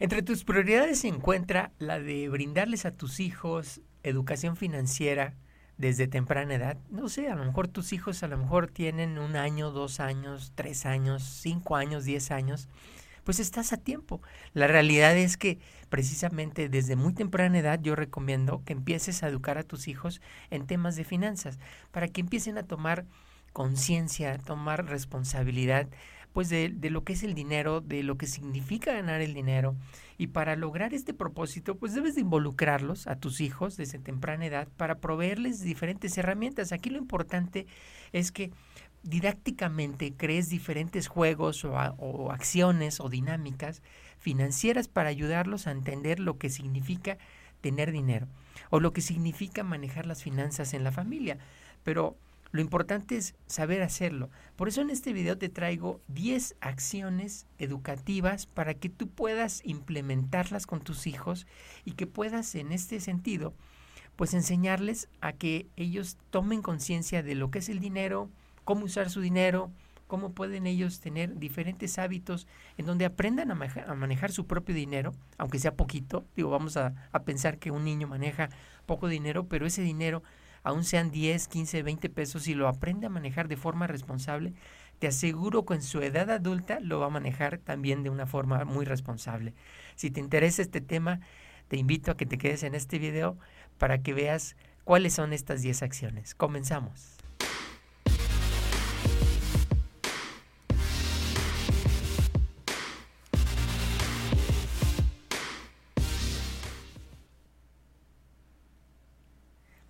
Entre tus prioridades se encuentra la de brindarles a tus hijos educación financiera desde temprana edad. No sé, a lo mejor tus hijos a lo mejor tienen un año, dos años, tres años, cinco años, diez años. Pues estás a tiempo. La realidad es que precisamente desde muy temprana edad yo recomiendo que empieces a educar a tus hijos en temas de finanzas para que empiecen a tomar conciencia, tomar responsabilidad pues de, de, lo que es el dinero, de lo que significa ganar el dinero. Y para lograr este propósito, pues debes de involucrarlos a tus hijos desde temprana edad para proveerles diferentes herramientas. Aquí lo importante es que didácticamente crees diferentes juegos o, o acciones o dinámicas financieras para ayudarlos a entender lo que significa tener dinero o lo que significa manejar las finanzas en la familia. Pero lo importante es saber hacerlo. Por eso en este video te traigo 10 acciones educativas para que tú puedas implementarlas con tus hijos y que puedas en este sentido pues enseñarles a que ellos tomen conciencia de lo que es el dinero, cómo usar su dinero, cómo pueden ellos tener diferentes hábitos en donde aprendan a, manejar, su propio dinero, aunque sea poquito. Digo, vamos a, a pensar que un niño maneja poco dinero, pero ese dinero aún sean 10, 15, 20 pesos, y lo aprende a manejar de forma responsable, te aseguro que en su edad adulta lo va a manejar también de una forma muy responsable. Si te interesa este tema, te invito a que te quedes en este video para que veas cuáles son estas 10 acciones. Comenzamos.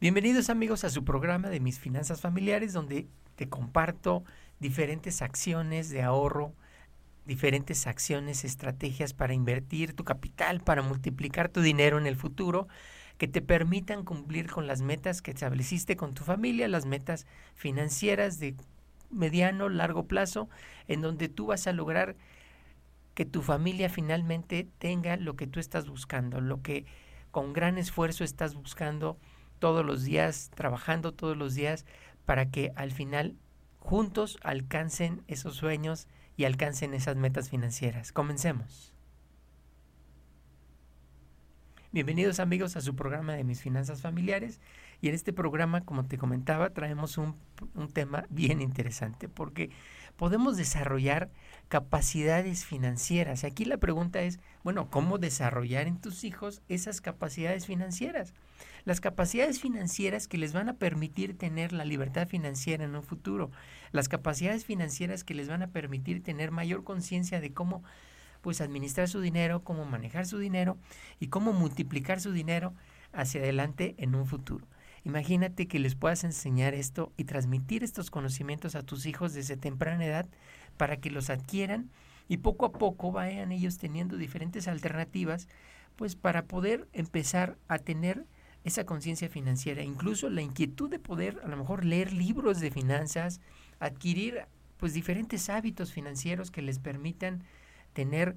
Bienvenidos amigos a su programa de mis finanzas familiares donde te comparto diferentes acciones de ahorro, diferentes acciones, estrategias para invertir tu capital, para multiplicar tu dinero en el futuro, que te permitan cumplir con las metas que estableciste con tu familia, las metas financieras de mediano, largo plazo, en donde tú vas a lograr que tu familia finalmente tenga lo que tú estás buscando, lo que con gran esfuerzo estás buscando todos los días, trabajando todos los días para que al final juntos alcancen esos sueños y alcancen esas metas financieras. Comencemos. Bienvenidos amigos a su programa de mis finanzas familiares y en este programa, como te comentaba, traemos un, tema bien interesante porque podemos desarrollar capacidades financieras. Aquí la pregunta es, bueno, ¿cómo desarrollar en tus hijos esas capacidades financieras? Las capacidades financieras que les van a permitir tener la libertad financiera en un futuro. Las capacidades financieras que les van a permitir tener mayor conciencia de cómo pues administrar su dinero, cómo manejar su dinero y cómo multiplicar su dinero hacia adelante en un futuro. Imagínate que les puedas enseñar esto y transmitir estos conocimientos a tus hijos desde temprana edad para que los adquieran y poco a poco vayan ellos teniendo diferentes alternativas, pues para poder empezar a tener esa conciencia financiera, incluso la inquietud de poder a lo mejor leer libros de finanzas, adquirir pues diferentes hábitos financieros que les permitan tener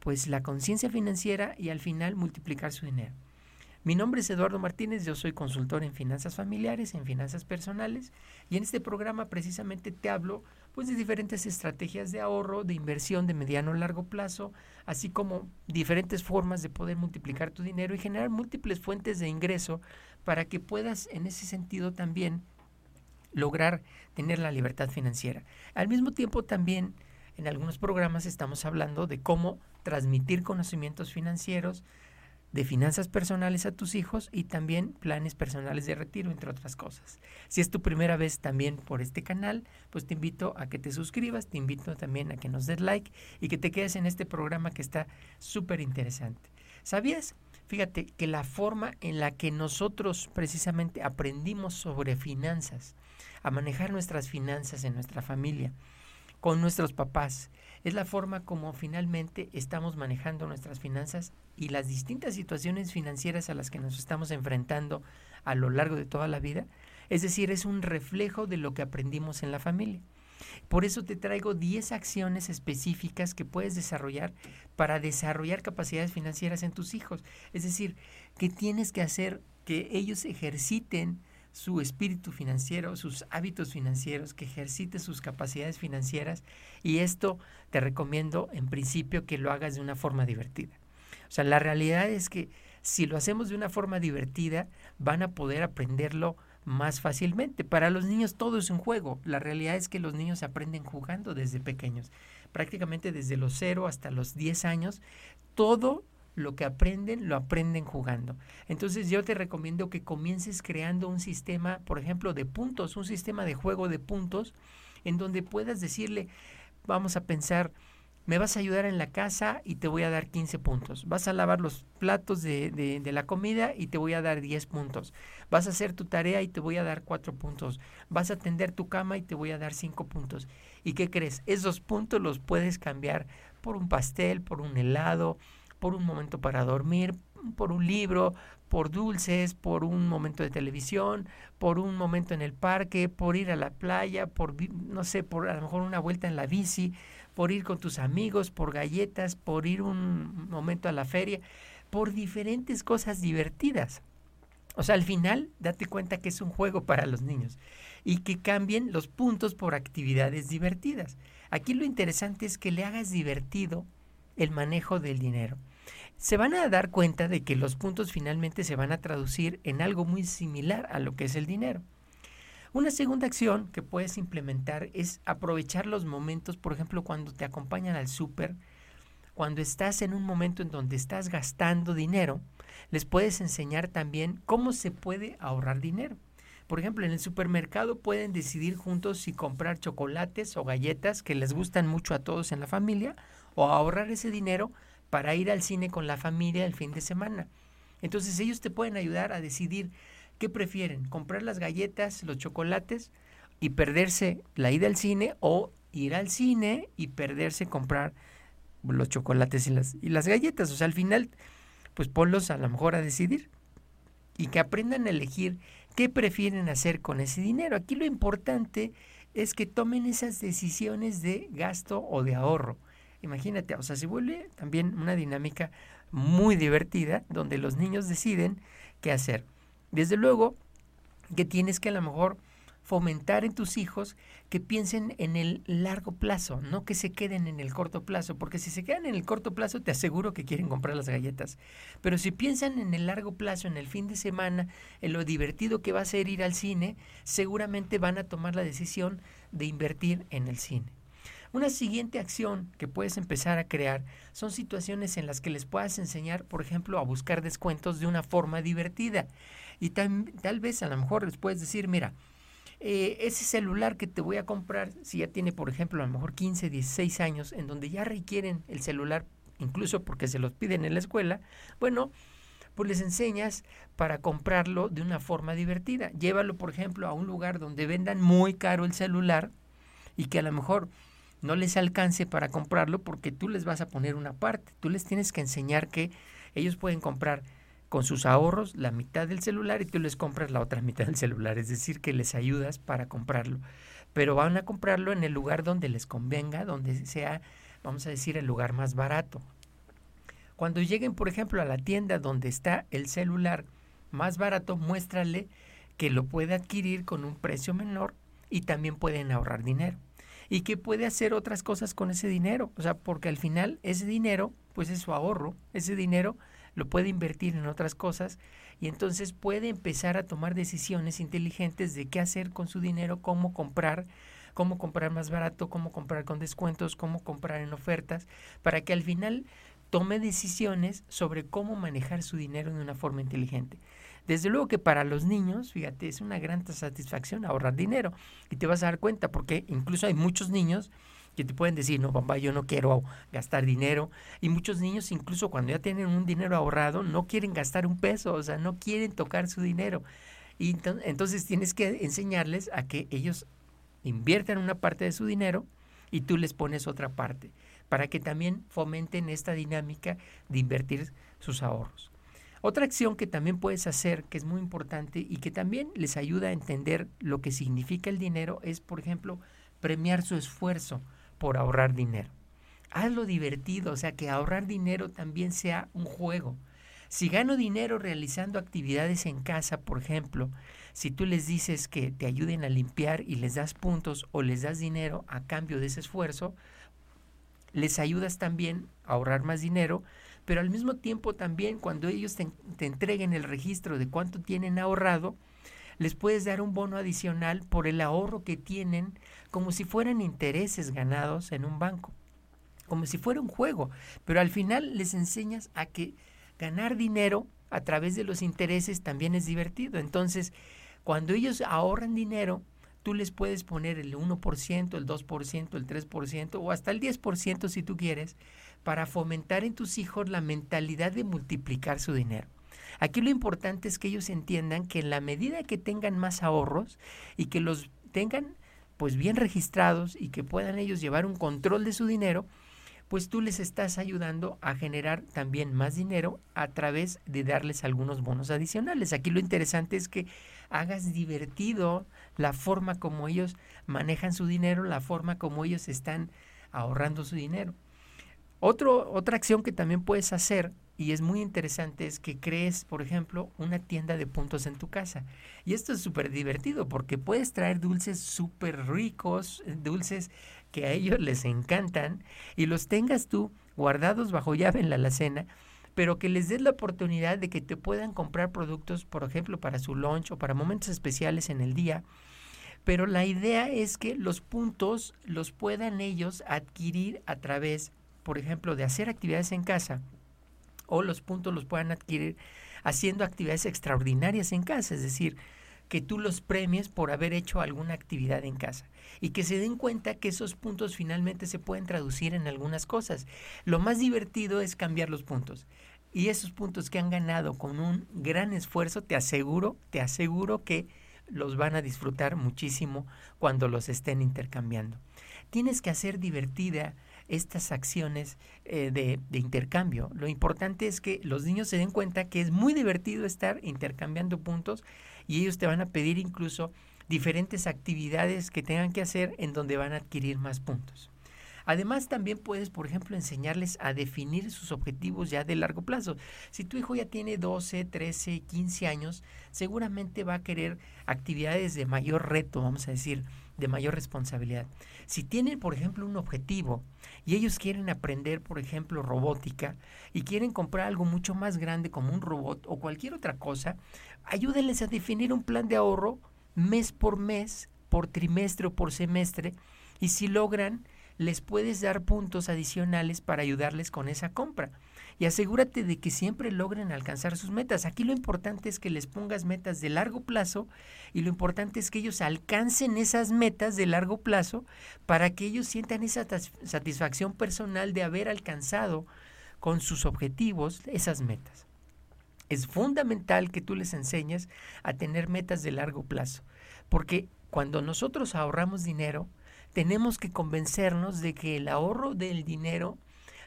pues la conciencia financiera y al final multiplicar su dinero. Mi nombre es Eduardo Martínez, yo soy consultor en finanzas familiares, en finanzas personales y en este programa precisamente te hablo pues de diferentes estrategias de ahorro, de inversión de mediano a largo plazo, así como diferentes formas de poder multiplicar tu dinero y generar múltiples fuentes de ingreso para que puedas en ese sentido también lograr tener la libertad financiera. Al mismo tiempo también en algunos programas estamos hablando de cómo transmitir conocimientos financieros, de finanzas personales a tus hijos y también planes personales de retiro, entre otras cosas. Si es tu primera vez también por este canal, pues te invito a que te suscribas, te invito también a que nos des like y que te quedes en este programa que está súper interesante. ¿Sabías? Fíjate que la forma en la que nosotros precisamente aprendimos sobre finanzas, a manejar nuestras finanzas en nuestra familia, con nuestros papás, es la forma como finalmente estamos manejando nuestras finanzas y las distintas situaciones financieras a las que nos estamos enfrentando a lo largo de toda la vida. Es decir, es un reflejo de lo que aprendimos en la familia. Por eso te traigo 10 acciones específicas que puedes desarrollar para desarrollar capacidades financieras en tus hijos. Es decir, que tienes que hacer que ellos ejerciten su espíritu financiero, sus hábitos financieros, que ejercite sus capacidades financieras y esto te recomiendo en principio que lo hagas de una forma divertida. O sea, la realidad es que si lo hacemos de una forma divertida, van a poder aprenderlo más fácilmente. Para los niños todo es un juego. La realidad es que los niños aprenden jugando desde pequeños. Prácticamente desde los 0 hasta los 10 años, todo lo que aprenden lo aprenden jugando. Entonces yo te recomiendo que comiences creando un sistema, por ejemplo, de puntos, un sistema de juego de puntos, en donde puedas decirle, vamos a pensar, me vas a ayudar en la casa y te voy a dar 15 puntos. Vas a lavar los platos de, de, la comida y te voy a dar 10 puntos. Vas a hacer tu tarea y te voy a dar 4 puntos. Vas a tender tu cama y te voy a dar 5 puntos. ¿Y qué crees? Esos puntos los puedes cambiar por un pastel, por un helado, por un momento para dormir, por un libro, por dulces, por un momento de televisión, por un momento en el parque, por ir a la playa, por, no sé, por a lo mejor una vuelta en la bici por ir con tus amigos, por galletas, por ir un momento a la feria, por diferentes cosas divertidas. O sea, al final, date cuenta que es un juego para los niños y que cambien los puntos por actividades divertidas. Aquí lo interesante es que le hagas divertido el manejo del dinero. Se van a dar cuenta de que los puntos finalmente se van a traducir en algo muy similar a lo que es el dinero. Una segunda acción que puedes implementar es aprovechar los momentos, por ejemplo, cuando te acompañan al súper, cuando estás en un momento en donde estás gastando dinero, les puedes enseñar también cómo se puede ahorrar dinero. Por ejemplo, en el supermercado pueden decidir juntos si comprar chocolates o galletas que les gustan mucho a todos en la familia o ahorrar ese dinero para ir al cine con la familia el fin de semana. Entonces ellos te pueden ayudar a decidir ¿Qué prefieren? ¿Comprar las galletas, los chocolates y perderse la ida al cine o ir al cine y perderse comprar los chocolates y las, y las galletas? O sea, al final, pues ponlos a lo mejor a decidir y que aprendan a elegir qué prefieren hacer con ese dinero. Aquí lo importante es que tomen esas decisiones de gasto o de ahorro. Imagínate, o sea, se vuelve también una dinámica muy divertida donde los niños deciden qué hacer. Desde luego que tienes que a lo mejor fomentar en tus hijos que piensen en el largo plazo, no que se queden en el corto plazo, porque si se quedan en el corto plazo te aseguro que quieren comprar las galletas, pero si piensan en el largo plazo, en el fin de semana, en lo divertido que va a ser ir al cine, seguramente van a tomar la decisión de invertir en el cine. Una siguiente acción que puedes empezar a crear son situaciones en las que les puedas enseñar, por ejemplo, a buscar descuentos de una forma divertida. Y tal, tal vez a lo mejor les puedes decir, mira, eh, ese celular que te voy a comprar, si ya tiene, por ejemplo, a lo mejor 15, 16 años, en donde ya requieren el celular, incluso porque se los piden en la escuela, bueno, pues les enseñas para comprarlo de una forma divertida. Llévalo, por ejemplo, a un lugar donde vendan muy caro el celular y que a lo mejor no les alcance para comprarlo porque tú les vas a poner una parte. Tú les tienes que enseñar que ellos pueden comprar con sus ahorros la mitad del celular y tú les compras la otra mitad del celular. Es decir, que les ayudas para comprarlo. Pero van a comprarlo en el lugar donde les convenga, donde sea, vamos a decir, el lugar más barato. Cuando lleguen, por ejemplo, a la tienda donde está el celular más barato, muéstrale que lo puede adquirir con un precio menor y también pueden ahorrar dinero y que puede hacer otras cosas con ese dinero. O sea, porque al final ese dinero, pues es su ahorro, ese dinero lo puede invertir en otras cosas y entonces puede empezar a tomar decisiones inteligentes de qué hacer con su dinero, cómo comprar, cómo comprar más barato, cómo comprar con descuentos, cómo comprar en ofertas, para que al final tome decisiones sobre cómo manejar su dinero de una forma inteligente. Desde luego que para los niños, fíjate, es una gran satisfacción ahorrar dinero. Y te vas a dar cuenta, porque incluso hay muchos niños que te pueden decir, no, papá, yo no quiero gastar dinero. Y muchos niños, incluso cuando ya tienen un dinero ahorrado, no quieren gastar un peso, o sea, no quieren tocar su dinero. Y entonces tienes que enseñarles a que ellos inviertan una parte de su dinero y tú les pones otra parte, para que también fomenten esta dinámica de invertir sus ahorros. Otra acción que también puedes hacer, que es muy importante y que también les ayuda a entender lo que significa el dinero, es, por ejemplo, premiar su esfuerzo por ahorrar dinero. Hazlo divertido, o sea, que ahorrar dinero también sea un juego. Si gano dinero realizando actividades en casa, por ejemplo, si tú les dices que te ayuden a limpiar y les das puntos o les das dinero a cambio de ese esfuerzo, les ayudas también a ahorrar más dinero pero al mismo tiempo también cuando ellos te, entreguen el registro de cuánto tienen ahorrado, les puedes dar un bono adicional por el ahorro que tienen como si fueran intereses ganados en un banco, como si fuera un juego, pero al final les enseñas a que ganar dinero a través de los intereses también es divertido. Entonces, cuando ellos ahorran dinero, tú les puedes poner el 1%, el 2%, el 3% o hasta el 10% si tú quieres, para fomentar en tus hijos la mentalidad de multiplicar su dinero. Aquí lo importante es que ellos entiendan que en la medida que tengan más ahorros y que los tengan pues bien registrados y que puedan ellos llevar un control de su dinero, pues tú les estás ayudando a generar también más dinero a través de darles algunos bonos adicionales. Aquí lo interesante es que hagas divertido la forma como ellos manejan su dinero, la forma como ellos están ahorrando su dinero. Otro, otra acción que también puedes hacer y es muy interesante es que crees, por ejemplo, una tienda de puntos en tu casa. Y esto es súper divertido porque puedes traer dulces súper ricos, dulces que a ellos les encantan y los tengas tú guardados bajo llave en la alacena, pero que les des la oportunidad de que te puedan comprar productos, por ejemplo, para su lunch o para momentos especiales en el día. Pero la idea es que los puntos los puedan ellos adquirir a través, por ejemplo, de hacer actividades en casa o los puntos los puedan adquirir haciendo actividades extraordinarias en casa, es decir, que tú los premies por haber hecho alguna actividad en casa y que se den cuenta que esos puntos finalmente se pueden traducir en algunas cosas. Lo más divertido es cambiar los puntos. Y esos puntos que han ganado con un gran esfuerzo, te aseguro, te aseguro que los van a disfrutar muchísimo cuando los estén intercambiando. Tienes que hacer divertida estas acciones eh, de, de, intercambio. Lo importante es que los niños se den cuenta que es muy divertido estar intercambiando puntos y ellos te van a pedir incluso diferentes actividades que tengan que hacer en donde van a adquirir más puntos. Además, también puedes, por ejemplo, enseñarles a definir sus objetivos ya de largo plazo. Si tu hijo ya tiene 12, 13, 15 años, seguramente va a querer actividades de mayor reto, vamos a decir, de mayor responsabilidad. Si tienen, por ejemplo, un objetivo y ellos quieren aprender, por ejemplo, robótica y quieren comprar algo mucho más grande como un robot o cualquier otra cosa, ayúdenles a definir un plan de ahorro mes por mes, por trimestre o por semestre y si logran les puedes dar puntos adicionales para ayudarles con esa compra. Y asegúrate de que siempre logren alcanzar sus metas. Aquí lo importante es que les pongas metas de largo plazo y lo importante es que ellos alcancen esas metas de largo plazo para que ellos sientan esa satisfacción personal de haber alcanzado con sus objetivos esas metas. Es fundamental que tú les enseñes a tener metas de largo plazo, porque cuando nosotros ahorramos dinero, tenemos que convencernos de que el ahorro del dinero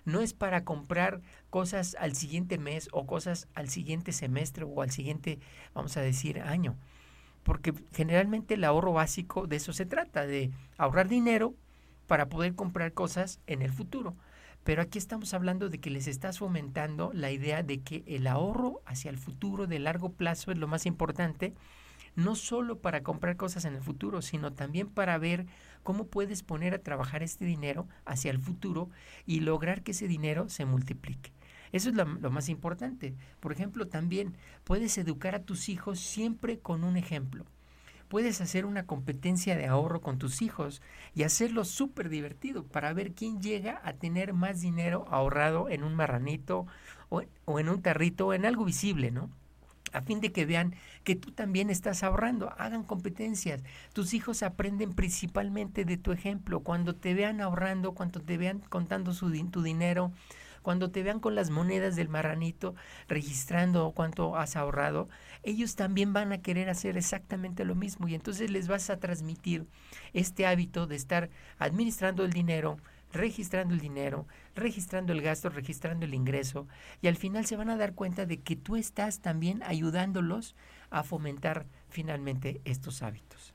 no es para comprar cosas al siguiente mes o cosas al siguiente semestre o al siguiente, vamos a decir, año. Porque generalmente el ahorro básico de eso se trata, de ahorrar dinero para poder comprar cosas en el futuro. Pero aquí estamos hablando de que les estás fomentando la idea de que el ahorro hacia el futuro de largo plazo es lo más importante no solo para comprar cosas en el futuro, sino también para ver cómo puedes poner a trabajar este dinero hacia el futuro y lograr que ese dinero se multiplique. Eso es lo, más importante. Por ejemplo, también puedes educar a tus hijos siempre con un ejemplo. Puedes hacer una competencia de ahorro con tus hijos y hacerlo súper divertido para ver quién llega a tener más dinero ahorrado en un marranito o, o en un tarrito o en algo visible, ¿no? A fin de que vean que tú también estás ahorrando. Hagan competencias. Tus hijos aprenden principalmente de tu ejemplo. Cuando te vean ahorrando, cuando te vean contando su, tu dinero, cuando te vean con las monedas del marranito registrando cuánto has ahorrado, ellos también van a querer hacer exactamente lo mismo y entonces les vas a transmitir este hábito de estar administrando el dinero, registrando el dinero, registrando el gasto, registrando el ingreso y al final se van a dar cuenta de que tú estás también ayudándolos a fomentar finalmente estos hábitos.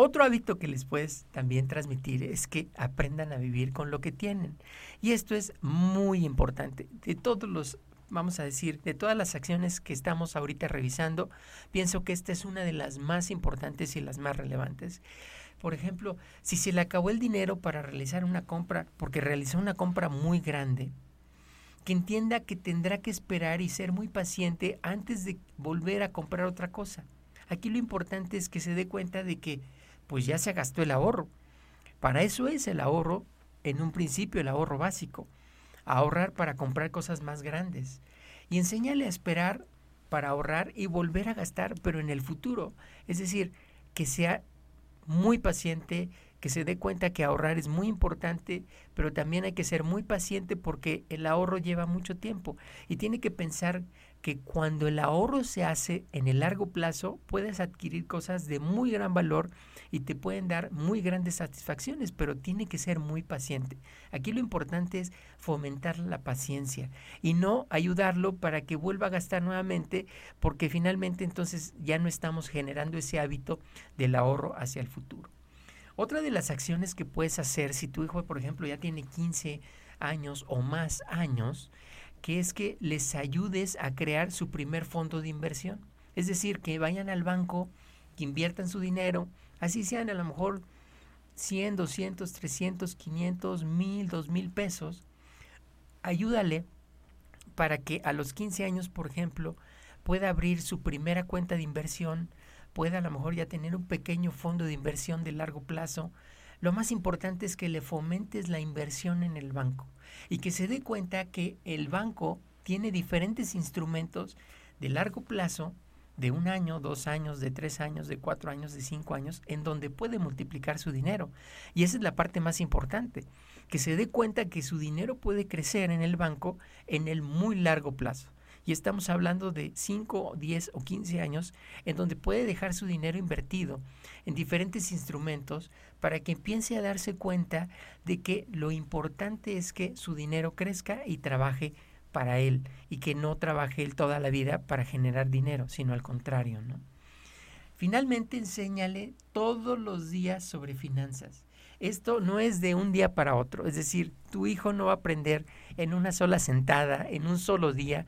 Otro hábito que les puedes también transmitir es que aprendan a vivir con lo que tienen. Y esto es muy importante. De todos los, vamos a decir, de todas las acciones que estamos ahorita revisando, pienso que esta es una de las más importantes y las más relevantes. Por ejemplo, si se le acabó el dinero para realizar una compra, porque realizó una compra muy grande, que entienda que tendrá que esperar y ser muy paciente antes de volver a comprar otra cosa. Aquí lo importante es que se dé cuenta de que pues ya se gastó el ahorro. Para eso es el ahorro, en un principio el ahorro básico, ahorrar para comprar cosas más grandes. Y enséñale a esperar para ahorrar y volver a gastar, pero en el futuro. Es decir, que sea muy paciente, que se dé cuenta que ahorrar es muy importante, pero también hay que ser muy paciente porque el ahorro lleva mucho tiempo. Y tiene que pensar que cuando el ahorro se hace en el largo plazo, puedes adquirir cosas de muy gran valor y te pueden dar muy grandes satisfacciones, pero tiene que ser muy paciente. Aquí lo importante es fomentar la paciencia y no ayudarlo para que vuelva a gastar nuevamente, porque finalmente entonces ya no estamos generando ese hábito del ahorro hacia el futuro. Otra de las acciones que puedes hacer si tu hijo, por ejemplo, ya tiene 15 años o más años, que es que les ayudes a crear su primer fondo de inversión. Es decir, que vayan al banco, que inviertan su dinero, así sean a lo mejor 100, 200, 300, 500, 1000, 2000 pesos. Ayúdale para que a los 15 años, por ejemplo, pueda abrir su primera cuenta de inversión pueda a lo mejor ya tener un pequeño fondo de inversión de largo plazo, lo más importante es que le fomentes la inversión en el banco y que se dé cuenta que el banco tiene diferentes instrumentos de largo plazo, de un año, dos años, de tres años, de cuatro años, de cinco años, en donde puede multiplicar su dinero. Y esa es la parte más importante, que se dé cuenta que su dinero puede crecer en el banco en el muy largo plazo y estamos hablando de 5, 10 o 15 años en donde puede dejar su dinero invertido en diferentes instrumentos para que empiece a darse cuenta de que lo importante es que su dinero crezca y trabaje para él y que no trabaje él toda la vida para generar dinero, sino al contrario, ¿no? Finalmente, enséñale todos los días sobre finanzas. Esto no es de un día para otro, es decir, tu hijo no va a aprender en una sola sentada, en un solo día,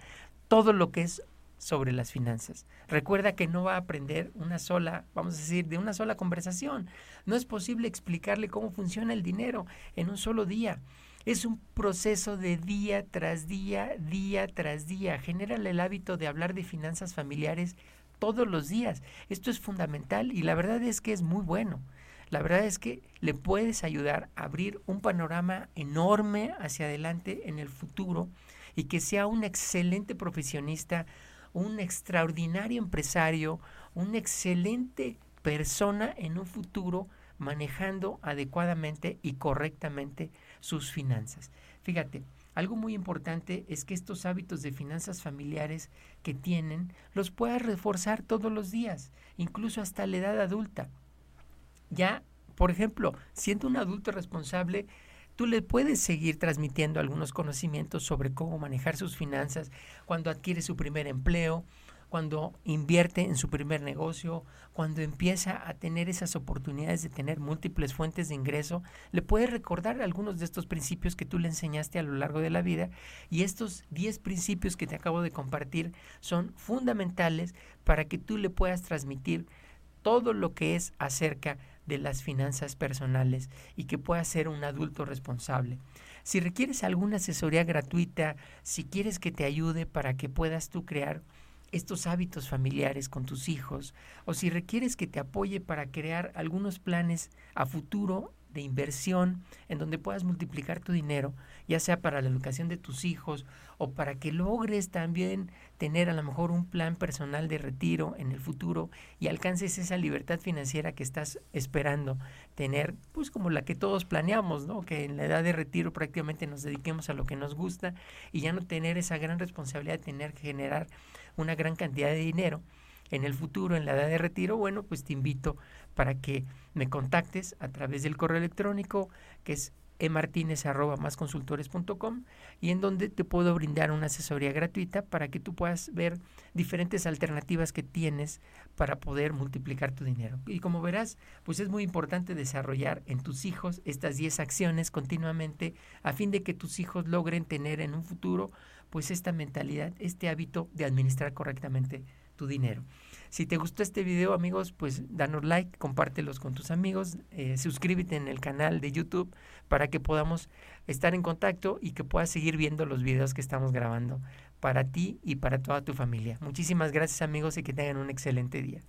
todo lo que es sobre las finanzas. Recuerda que no va a aprender una sola, vamos a decir, de una sola conversación. No es posible explicarle cómo funciona el dinero en un solo día. Es un proceso de día tras día, día tras día. Genérale el hábito de hablar de finanzas familiares todos los días. Esto es fundamental y la verdad es que es muy bueno. La verdad es que le puedes ayudar a abrir un panorama enorme hacia adelante en el futuro y que sea un excelente profesionista, un extraordinario empresario, una excelente persona en un futuro manejando adecuadamente y correctamente sus finanzas. Fíjate, algo muy importante es que estos hábitos de finanzas familiares que tienen los puedas reforzar todos los días, incluso hasta la edad adulta. Ya, por ejemplo, siendo un adulto responsable, tú le puedes seguir transmitiendo algunos conocimientos sobre cómo manejar sus finanzas cuando adquiere su primer empleo, cuando invierte en su primer negocio, cuando empieza a tener esas oportunidades de tener múltiples fuentes de ingreso, le puedes recordar algunos de estos principios que tú le enseñaste a lo largo de la vida y estos 10 principios que te acabo de compartir son fundamentales para que tú le puedas transmitir todo lo que es acerca de las finanzas personales y que puedas ser un adulto responsable. Si requieres alguna asesoría gratuita, si quieres que te ayude para que puedas tú crear estos hábitos familiares con tus hijos, o si requieres que te apoye para crear algunos planes a futuro de inversión en donde puedas multiplicar tu dinero, ya sea para la educación de tus hijos o para que logres también tener a lo mejor un plan personal de retiro en el futuro y alcances esa libertad financiera que estás esperando tener, pues como la que todos planeamos, ¿no? Que en la edad de retiro prácticamente nos dediquemos a lo que nos gusta y ya no tener esa gran responsabilidad de tener que generar una gran cantidad de dinero en el futuro, en la edad de retiro, bueno, pues te invito para que me contactes a través del correo electrónico que es emartinez.com y en donde te puedo brindar una asesoría gratuita para que tú puedas ver diferentes alternativas que tienes para poder multiplicar tu dinero. Y como verás, pues es muy importante desarrollar en tus hijos estas 10 acciones continuamente a fin de que tus hijos logren tener en un futuro pues esta mentalidad, este hábito de administrar correctamente tu dinero. Si te gustó este video, amigos, pues danos like, compártelos con tus amigos, eh, suscríbete en el canal de YouTube para que podamos estar en contacto y que puedas seguir viendo los videos que estamos grabando para ti y para toda tu familia. Muchísimas gracias amigos y que tengan un excelente día.